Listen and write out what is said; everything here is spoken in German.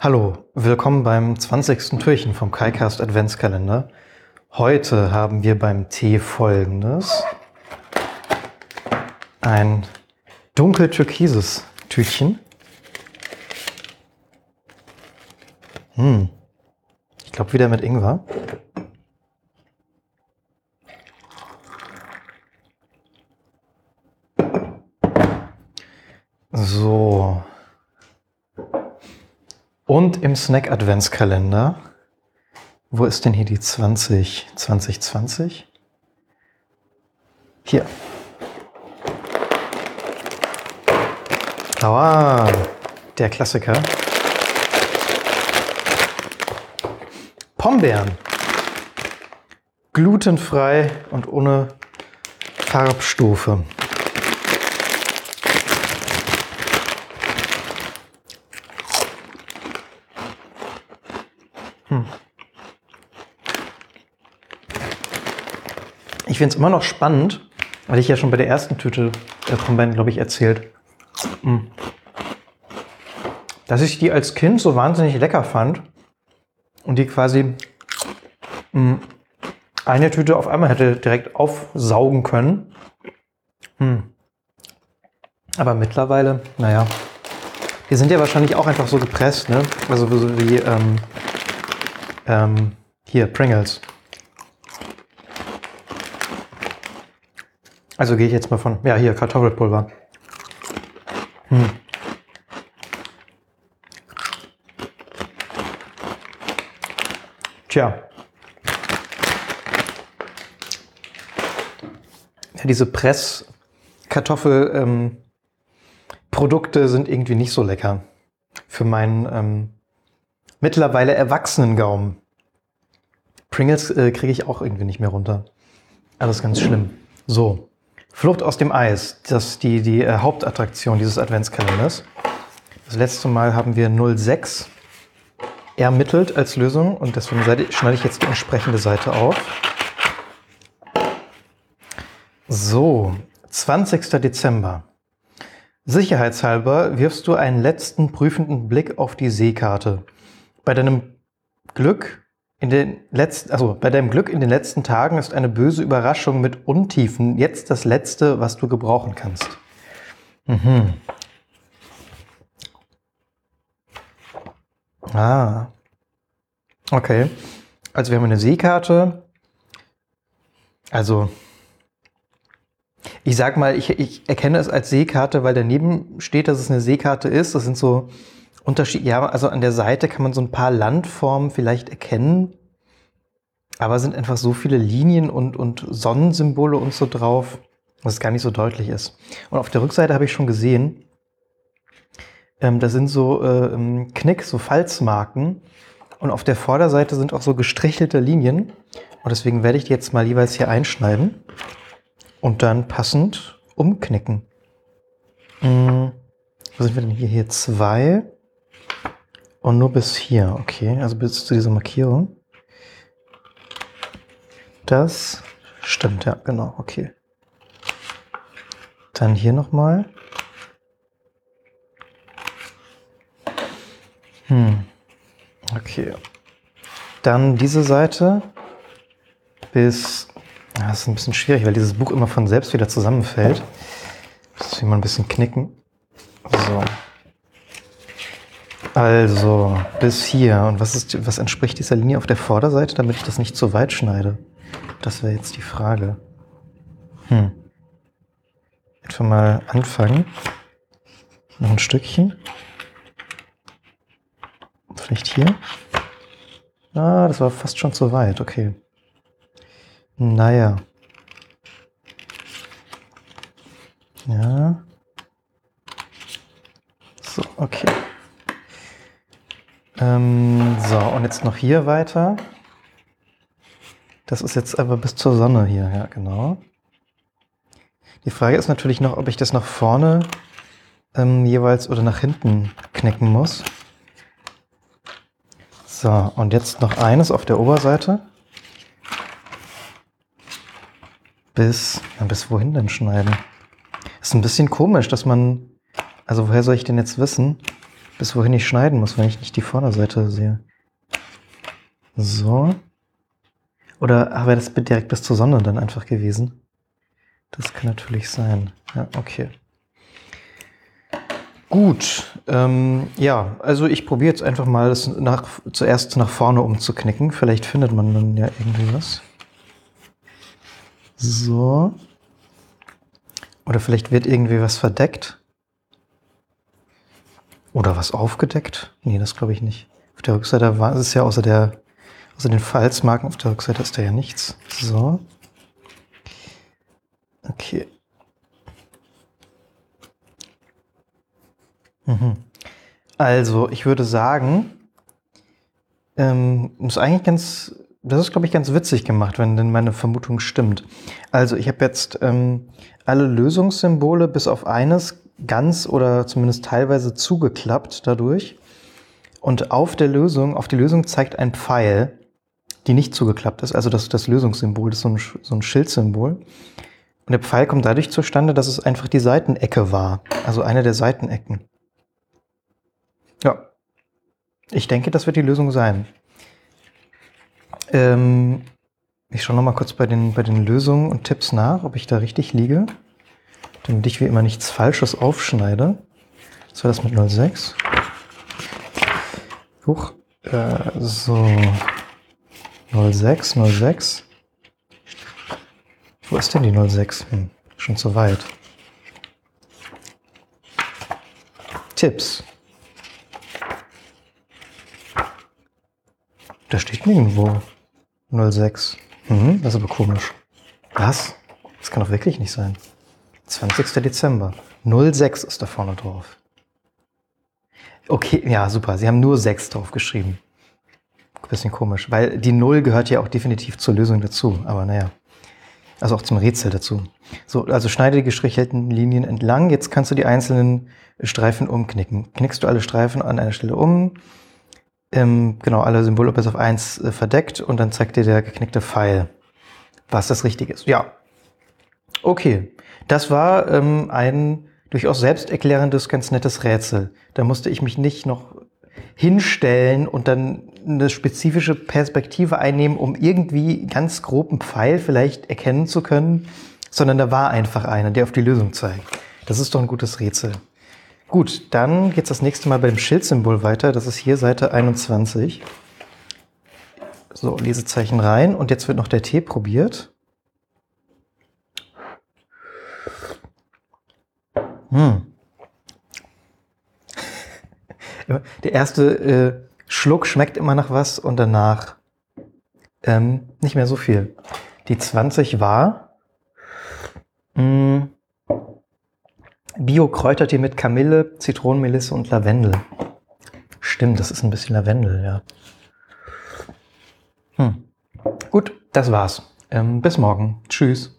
Hallo, willkommen beim 20. Türchen vom KaiCast Adventskalender. Heute haben wir beim Tee folgendes. Ein dunkel-türkises Tütchen. Hm. Ich glaube wieder mit Ingwer. So. Und im Snack Adventskalender. Wo ist denn hier die 20 2020? Hier. Aua, der Klassiker. Pombeeren. Glutenfrei und ohne Farbstufe. Hm. Ich finde es immer noch spannend, weil ich ja schon bei der ersten Tüte der Pombeeren, glaube ich, erzählt, hm, dass ich die als Kind so wahnsinnig lecker fand und die quasi hm, eine Tüte auf einmal hätte direkt aufsaugen können. Hm. Aber mittlerweile, naja, die sind ja wahrscheinlich auch einfach so gepresst, ne? Also so wie ähm, ähm, hier, Pringles. Also gehe ich jetzt mal von, ja, hier, Kartoffelpulver. Hm. Tja. Ja, diese Presskartoffelprodukte ähm, sind irgendwie nicht so lecker. Für meinen ähm, mittlerweile erwachsenen Gaumen. Pringles äh, kriege ich auch irgendwie nicht mehr runter. Alles ganz schlimm. So, Flucht aus dem Eis, das ist die, die äh, Hauptattraktion dieses Adventskalenders. Das letzte Mal haben wir 06 ermittelt als Lösung und deswegen schneide ich jetzt die entsprechende Seite auf. So, 20. Dezember. Sicherheitshalber wirfst du einen letzten prüfenden Blick auf die Seekarte. Bei deinem Glück in den letzten, also bei deinem Glück in den letzten Tagen ist eine böse Überraschung mit Untiefen jetzt das Letzte, was du gebrauchen kannst. Mhm. Ah. Okay. Also wir haben eine Seekarte. Also ich sag mal, ich, ich erkenne es als Seekarte, weil daneben steht, dass es eine Seekarte ist. Das sind so Unterschied, ja, also an der Seite kann man so ein paar Landformen vielleicht erkennen, aber sind einfach so viele Linien und, und Sonnensymbole und so drauf, dass es gar nicht so deutlich ist. Und auf der Rückseite habe ich schon gesehen, ähm, da sind so äh, Knick, so Falzmarken. Und auf der Vorderseite sind auch so gestrichelte Linien. Und deswegen werde ich die jetzt mal jeweils hier einschneiden und dann passend umknicken. Hm, wo sind wir denn hier? Hier zwei. Und nur bis hier, okay, also bis zu dieser Markierung. Das stimmt, ja, genau, okay. Dann hier nochmal. Hm, okay. Dann diese Seite bis, das ist ein bisschen schwierig, weil dieses Buch immer von selbst wieder zusammenfällt. Das ich mal ein bisschen knicken. So. Also, bis hier. Und was, ist, was entspricht dieser Linie auf der Vorderseite, damit ich das nicht zu weit schneide? Das wäre jetzt die Frage. Hm. Etwa mal anfangen. Noch ein Stückchen. Vielleicht hier. Ah, das war fast schon zu weit. Okay. Naja. Ja. So, okay. Ähm, so, und jetzt noch hier weiter. Das ist jetzt aber bis zur Sonne hier, ja, genau. Die Frage ist natürlich noch, ob ich das nach vorne ähm, jeweils oder nach hinten knicken muss. So, und jetzt noch eines auf der Oberseite. Bis, ja, bis wohin denn schneiden? Ist ein bisschen komisch, dass man, also woher soll ich denn jetzt wissen, bis wohin ich schneiden muss, wenn ich nicht die Vorderseite sehe. So. Oder wäre das direkt bis zur Sonne dann einfach gewesen? Das kann natürlich sein. Ja, okay. Gut, ähm, ja, also ich probiere jetzt einfach mal das nach, zuerst nach vorne umzuknicken. Vielleicht findet man dann ja irgendwie was. So. Oder vielleicht wird irgendwie was verdeckt. Oder was aufgedeckt. Nee, das glaube ich nicht. Auf der Rückseite war es ja außer der, außer den Falzmarken auf der Rückseite ist da ja nichts. So. Okay. Mhm. Also, ich würde sagen, ähm, ist eigentlich ganz, das ist, glaube ich, ganz witzig gemacht, wenn denn meine Vermutung stimmt. Also, ich habe jetzt ähm, alle Lösungssymbole bis auf eines ganz oder zumindest teilweise zugeklappt dadurch. Und auf der Lösung, auf die Lösung zeigt ein Pfeil, die nicht zugeklappt ist. Also das, das Lösungssymbol, das ist so ein, so ein Schildsymbol. Und der Pfeil kommt dadurch zustande, dass es einfach die Seitenecke war. Also eine der Seitenecken. Ja. Ich denke, das wird die Lösung sein. Ähm, ich schaue noch mal kurz bei den, bei den Lösungen und Tipps nach, ob ich da richtig liege. Damit ich wie immer nichts Falsches aufschneide. Was war das mit 06? Huch. Äh, so. 06, 06. Wo ist denn die 06? Hm, schon zu weit. Tipps. Da steht nirgendwo 06. Mhm, das ist aber komisch. Was? Das kann doch wirklich nicht sein. 20. Dezember. 06 ist da vorne drauf. Okay, ja, super. Sie haben nur 6 drauf geschrieben. Bisschen komisch, weil die 0 gehört ja auch definitiv zur Lösung dazu. Aber naja. Also auch zum Rätsel dazu. So, also schneide die gestrichelten Linien entlang. Jetzt kannst du die einzelnen Streifen umknicken. Knickst du alle Streifen an einer Stelle um, ähm, genau, alle Symbole bis auf eins äh, verdeckt und dann zeigt dir der geknickte Pfeil, was das Richtige ist. Ja. Okay. Das war ähm, ein durchaus selbsterklärendes, ganz nettes Rätsel. Da musste ich mich nicht noch hinstellen und dann eine spezifische Perspektive einnehmen, um irgendwie ganz groben Pfeil vielleicht erkennen zu können, sondern da war einfach einer, der auf die Lösung zeigt. Das ist doch ein gutes Rätsel. Gut, dann geht es das nächste Mal bei dem Schildsymbol weiter. Das ist hier Seite 21. So, Lesezeichen rein. Und jetzt wird noch der Tee probiert. Hm. Der erste äh, Schluck schmeckt immer nach was und danach ähm, nicht mehr so viel. Die 20 war. Hm, Bio-Kräutertee mit Kamille, Zitronenmelisse und Lavendel. Stimmt, das ist ein bisschen Lavendel, ja. Hm. Gut, das war's. Ähm, bis morgen. Tschüss.